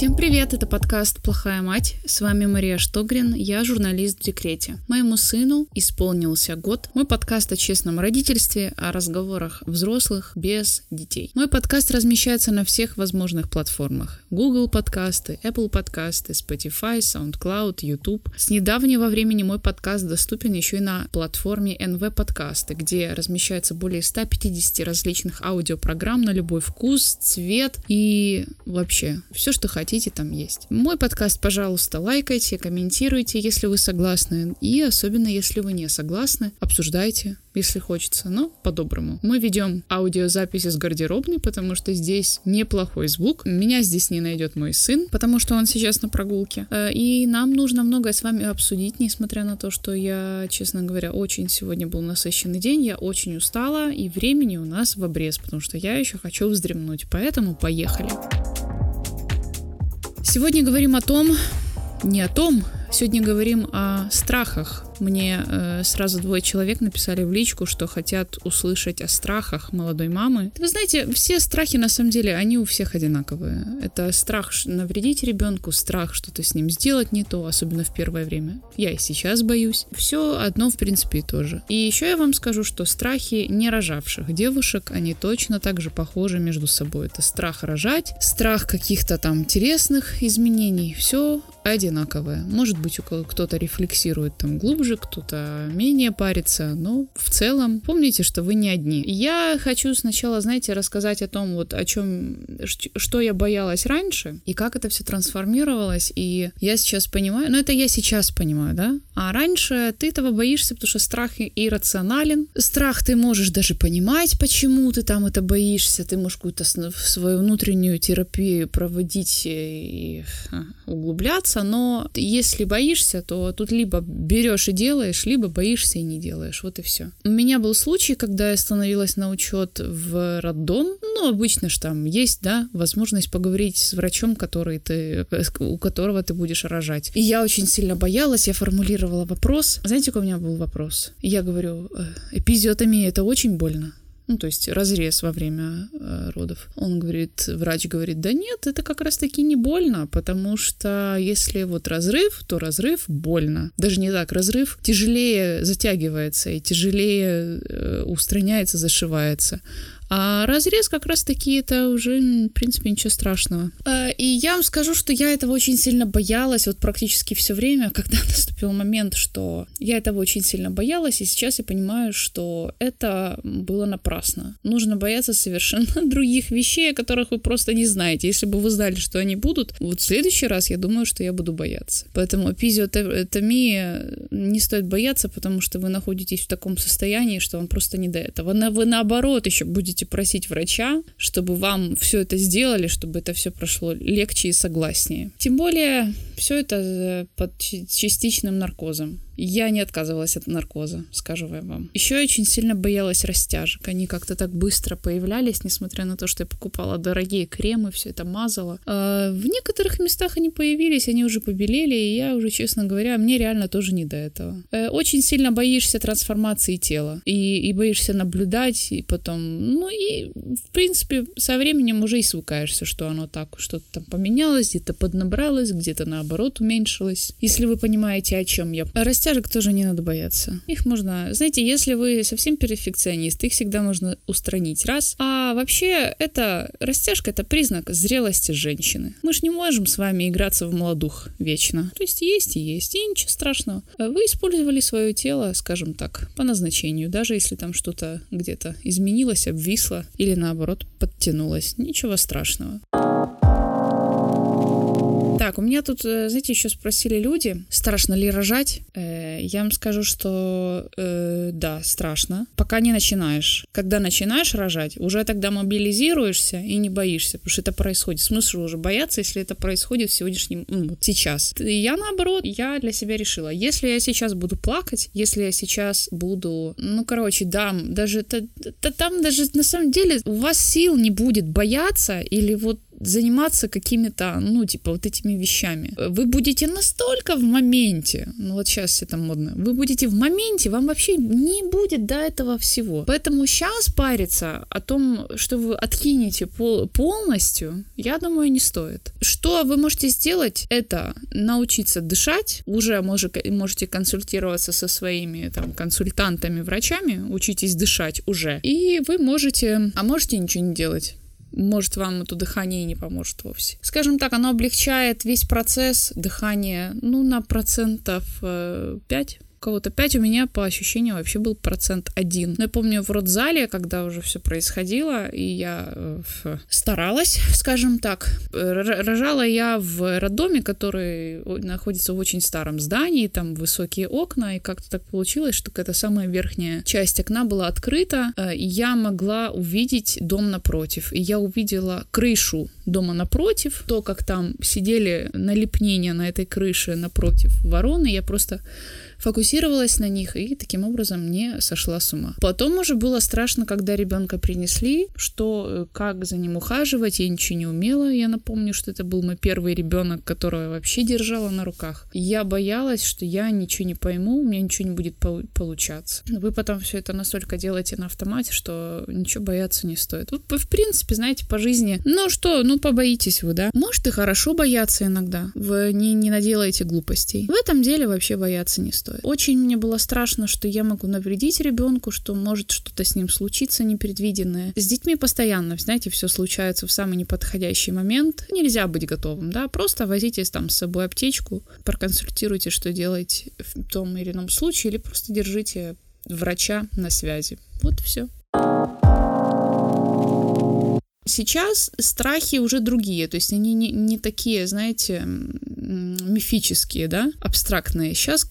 Всем привет, это подкаст «Плохая мать». С вами Мария Штогрин, я журналист в декрете. Моему сыну исполнился год. Мой подкаст о честном родительстве, о разговорах взрослых без детей. Мой подкаст размещается на всех возможных платформах. Google подкасты, Apple подкасты, Spotify, SoundCloud, YouTube. С недавнего времени мой подкаст доступен еще и на платформе NV подкасты, где размещается более 150 различных аудиопрограмм на любой вкус, цвет и вообще все, что хотите, там есть. Мой подкаст, пожалуйста, лайкайте, комментируйте, если вы согласны. И особенно, если вы не согласны, обсуждайте, если хочется, но по-доброму. Мы ведем аудиозаписи с гардеробной, потому что здесь неплохой звук. Меня здесь не найдет мой сын, потому что он сейчас на прогулке. Э, и нам нужно многое с вами обсудить, несмотря на то, что я, честно говоря, очень сегодня был насыщенный день, я очень устала, и времени у нас в обрез, потому что я еще хочу вздремнуть. Поэтому поехали. Сегодня говорим о том, не о том, сегодня говорим о страхах, мне э, сразу двое человек написали в личку, что хотят услышать о страхах молодой мамы. Вы знаете, все страхи на самом деле, они у всех одинаковые. Это страх навредить ребенку, страх что-то с ним сделать не то, особенно в первое время. Я и сейчас боюсь. Все одно, в принципе, и то же. И еще я вам скажу, что страхи не рожавших девушек, они точно так же похожи между собой. Это страх рожать, страх каких-то там интересных изменений. Все одинаковое. Может быть, кто-то рефлексирует там глубже, кто-то менее парится, но в целом помните, что вы не одни. Я хочу сначала, знаете, рассказать о том, вот о чем, что я боялась раньше и как это все трансформировалось, и я сейчас понимаю, ну это я сейчас понимаю, да, а раньше ты этого боишься, потому что страх иррационален, страх ты можешь даже понимать, почему ты там это боишься, ты можешь какую-то свою внутреннюю терапию проводить и углубляться, но если боишься, то тут либо берешь и делаешь, либо боишься и не делаешь. Вот и все. У меня был случай, когда я становилась на учет в роддом. Ну, обычно же там есть, да, возможность поговорить с врачом, который ты, у которого ты будешь рожать. И я очень сильно боялась, я формулировала вопрос. Знаете, какой у меня был вопрос? Я говорю, «Э, эпизиотомия это очень больно ну, то есть разрез во время э, родов. Он говорит, врач говорит, да нет, это как раз-таки не больно, потому что если вот разрыв, то разрыв больно. Даже не так, разрыв тяжелее затягивается и тяжелее э, устраняется, зашивается. А разрез как раз-таки это уже, в принципе, ничего страшного. А, и я вам скажу, что я этого очень сильно боялась, вот практически все время, когда наступил момент, что я этого очень сильно боялась, и сейчас я понимаю, что это было напрасно. Нужно бояться совершенно других вещей, о которых вы просто не знаете. Если бы вы знали, что они будут, вот в следующий раз я думаю, что я буду бояться. Поэтому эпизиотомия не стоит бояться, потому что вы находитесь в таком состоянии, что вам просто не до этого. Вы наоборот еще будете будете просить врача, чтобы вам все это сделали, чтобы это все прошло легче и согласнее. Тем более, все это под частичным наркозом. Я не отказывалась от наркоза, скажу я вам. Еще очень сильно боялась растяжек. Они как-то так быстро появлялись, несмотря на то, что я покупала дорогие кремы, все это мазала. А в некоторых местах они появились, они уже побелели, и я уже, честно говоря, мне реально тоже не до этого. Э, очень сильно боишься трансформации тела и, и боишься наблюдать, и потом, ну и, в принципе, со временем уже и свыкаешься, что оно так, что-то там поменялось, где-то поднабралось, где-то наоборот уменьшилось. Если вы понимаете, о чем я. Растяжек тоже не надо бояться. Их можно... Знаете, если вы совсем перфекционист, их всегда можно устранить. Раз. А вообще, это растяжка — это признак зрелости женщины. Мы же не можем с вами играться в молодух вечно. То есть есть и есть, и ничего страшного. Вы использовали свое тело, скажем так, по назначению, даже если там что-то где-то изменилось, обвисло или наоборот подтянулось. Ничего страшного. Так, у меня тут, э, знаете, еще спросили люди, страшно ли рожать? Э, я вам скажу, что э, да, страшно. Пока не начинаешь. Когда начинаешь рожать, уже тогда мобилизируешься и не боишься, потому что это происходит. Смысл уже бояться, если это происходит в сегодняшнем, ну, вот сейчас. Я наоборот, я для себя решила, если я сейчас буду плакать, если я сейчас буду, ну, короче, дам, даже, да, да, там даже на самом деле у вас сил не будет бояться или вот заниматься какими-то, ну, типа, вот этими вещами. Вы будете настолько в моменте, ну, вот сейчас это модно, вы будете в моменте, вам вообще не будет до этого всего. Поэтому сейчас париться о том, что вы откинете пол полностью, я думаю, не стоит. Что вы можете сделать, это научиться дышать, уже можете консультироваться со своими там консультантами, врачами, учитесь дышать уже, и вы можете, а можете ничего не делать может, вам это дыхание не поможет вовсе. Скажем так, оно облегчает весь процесс дыхания, ну, на процентов 5 э, кого-то 5, у меня по ощущениям вообще был процент 1. Но я помню в родзале, когда уже все происходило, и я э, старалась, скажем так. Рожала я в роддоме, который находится в очень старом здании, там высокие окна, и как-то так получилось, что какая-то самая верхняя часть окна была открыта, э, и я могла увидеть дом напротив. И я увидела крышу дома напротив, то, как там сидели налепнения на этой крыше напротив вороны, я просто фокусировалась на них и таким образом не сошла с ума. Потом уже было страшно, когда ребенка принесли, что э, как за ним ухаживать, я ничего не умела. Я напомню, что это был мой первый ребенок, которого я вообще держала на руках. Я боялась, что я ничего не пойму, у меня ничего не будет получаться. Вы потом все это настолько делаете на автомате, что ничего бояться не стоит. Вы, в принципе, знаете, по жизни, ну что, ну побоитесь вы, да? Может и хорошо бояться иногда. Вы не, не наделаете глупостей. В этом деле вообще бояться не стоит стоит. Очень мне было страшно, что я могу навредить ребенку, что может что-то с ним случиться непредвиденное. С детьми постоянно, знаете, все случается в самый неподходящий момент. Нельзя быть готовым, да, просто возитесь там с собой аптечку, проконсультируйте, что делать в том или ином случае, или просто держите врача на связи. Вот все. Сейчас страхи уже другие, то есть они не, не такие, знаете, мифические, да, абстрактные. Сейчас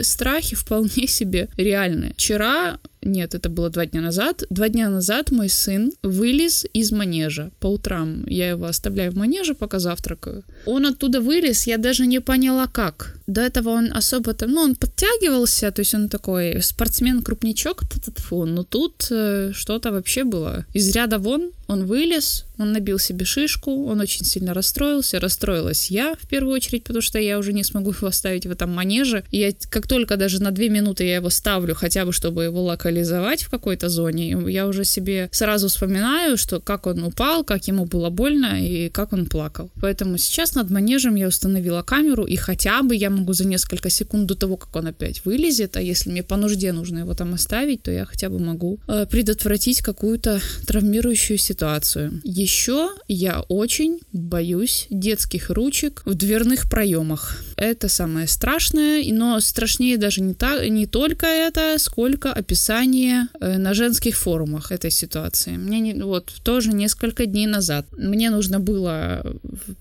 страхи вполне себе реальные. Вчера нет, это было два дня назад. Два дня назад мой сын вылез из манежа. По утрам я его оставляю в манеже, пока завтракаю. Он оттуда вылез, я даже не поняла как. До этого он особо там, ну, он подтягивался, то есть он такой спортсмен-крупничок, но тут э, что-то вообще было. Из ряда вон он вылез, он набил себе шишку, он очень сильно расстроился, расстроилась я в первую очередь, потому что я уже не смогу его оставить в этом манеже. Я, как только даже на две минуты я его ставлю, хотя бы чтобы его локализовать в какой-то зоне, я уже себе сразу вспоминаю, что как он упал, как ему было больно и как он плакал. Поэтому сейчас над манежем я установила камеру, и хотя бы я могу за несколько секунд до того, как он опять вылезет, а если мне по нужде нужно его там оставить, то я хотя бы могу э, предотвратить какую-то травмирующую ситуацию. Еще я очень боюсь детских ручек в дверных проемах. Это самое страшное, но страшнее даже не, та, не только это, сколько описание э, на женских форумах этой ситуации. Мне не, вот тоже несколько дней назад мне нужно было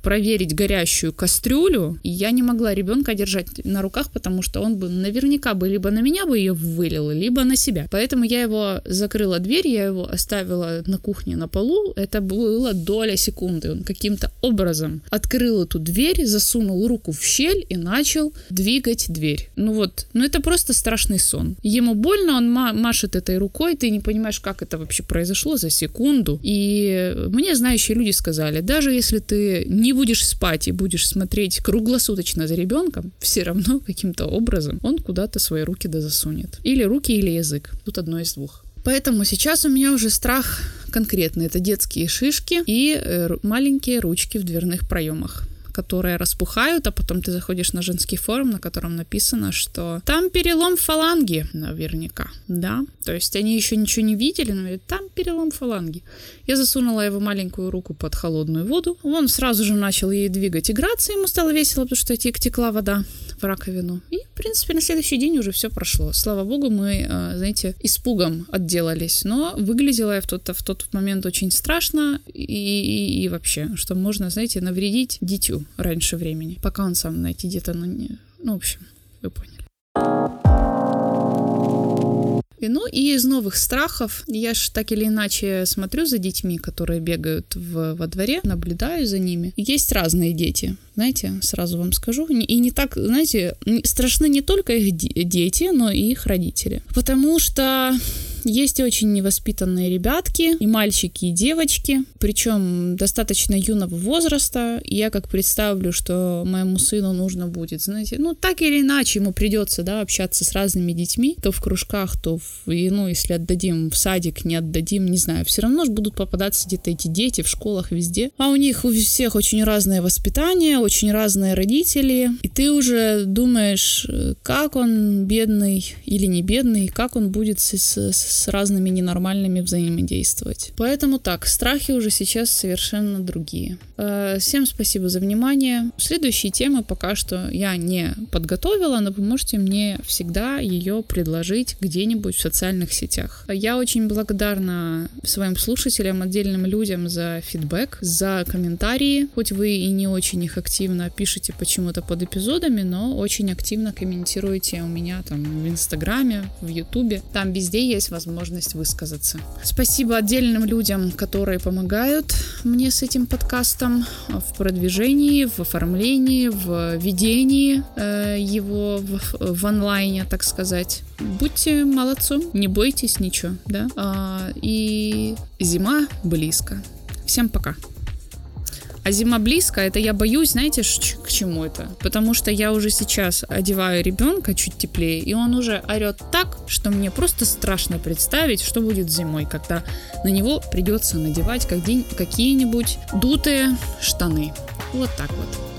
проверить горящую кастрюлю, и я не могла ребенка держать на руках, потому что он бы наверняка бы либо на меня бы ее вылил, либо на себя. Поэтому я его закрыла дверь, я его оставила на кухне на полу. Это было доля секунды. Он каким-то образом открыл эту дверь, засунул руку в щель и начал двигать дверь. Ну вот, ну это просто страшный сон. Ему больно, он машет этой рукой, ты не понимаешь, как это вообще произошло за секунду. И мне знающие люди сказали, даже если ты не будешь спать и будешь смотреть круглосуточно за ребенком, все равно каким-то образом он куда-то свои руки да засунет. Или руки, или язык. Тут одно из двух. Поэтому сейчас у меня уже страх конкретный. Это детские шишки и э, маленькие ручки в дверных проемах которые распухают, а потом ты заходишь на женский форум, на котором написано, что там перелом фаланги, наверняка, да, то есть они еще ничего не видели, но говорят, там перелом фаланги. Я засунула его маленькую руку под холодную воду, он сразу же начал ей двигать, играться, ему стало весело, потому что текла вода в раковину. И, принципе, на следующий день уже все прошло. Слава богу, мы, э, знаете, испугом отделались. Но выглядела я в тот, в тот момент очень страшно и, и, и вообще, что можно, знаете, навредить дитю раньше времени, пока он сам найти где-то, ну, не... ну, в общем, вы поняли. Ну и из новых страхов, я ж так или иначе смотрю за детьми, которые бегают в, во дворе, наблюдаю за ними. Есть разные дети, знаете, сразу вам скажу. И не так, знаете, страшны не только их дети, но и их родители. Потому что есть очень невоспитанные ребятки, и мальчики, и девочки, причем достаточно юного возраста. И я как представлю, что моему сыну нужно будет, знаете, ну так или иначе ему придется, да, общаться с разными детьми, то в кружках, то в, ну, если отдадим в садик, не отдадим, не знаю, все равно же будут попадаться где-то эти дети в школах везде. А у них у всех очень разное воспитание, очень разные родители, и ты уже думаешь, как он бедный или не бедный, как он будет с, с, с разными ненормальными взаимодействовать. Поэтому так, страхи уже сейчас совершенно другие. Э, всем спасибо за внимание. Следующие темы пока что я не подготовила, но вы можете мне всегда ее предложить где-нибудь в социальных сетях. Я очень благодарна своим слушателям, отдельным людям за фидбэк, за комментарии. Хоть вы и не очень их активно пишете почему-то под эпизодами, но очень активно комментируете у меня там в Инстаграме, в Ютубе. Там везде есть возможность высказаться. Спасибо отдельным людям, которые помогают мне с этим подкастом в продвижении, в оформлении, в ведении э, его в, в онлайне, так сказать. Будьте молодцом, не бойтесь ничего, да. А, и зима близко. Всем пока. А зима близко, это я боюсь, знаете, к чему это? Потому что я уже сейчас одеваю ребенка чуть теплее, и он уже орет так, что мне просто страшно представить, что будет зимой, когда на него придется надевать какие-нибудь дутые штаны. Вот так вот.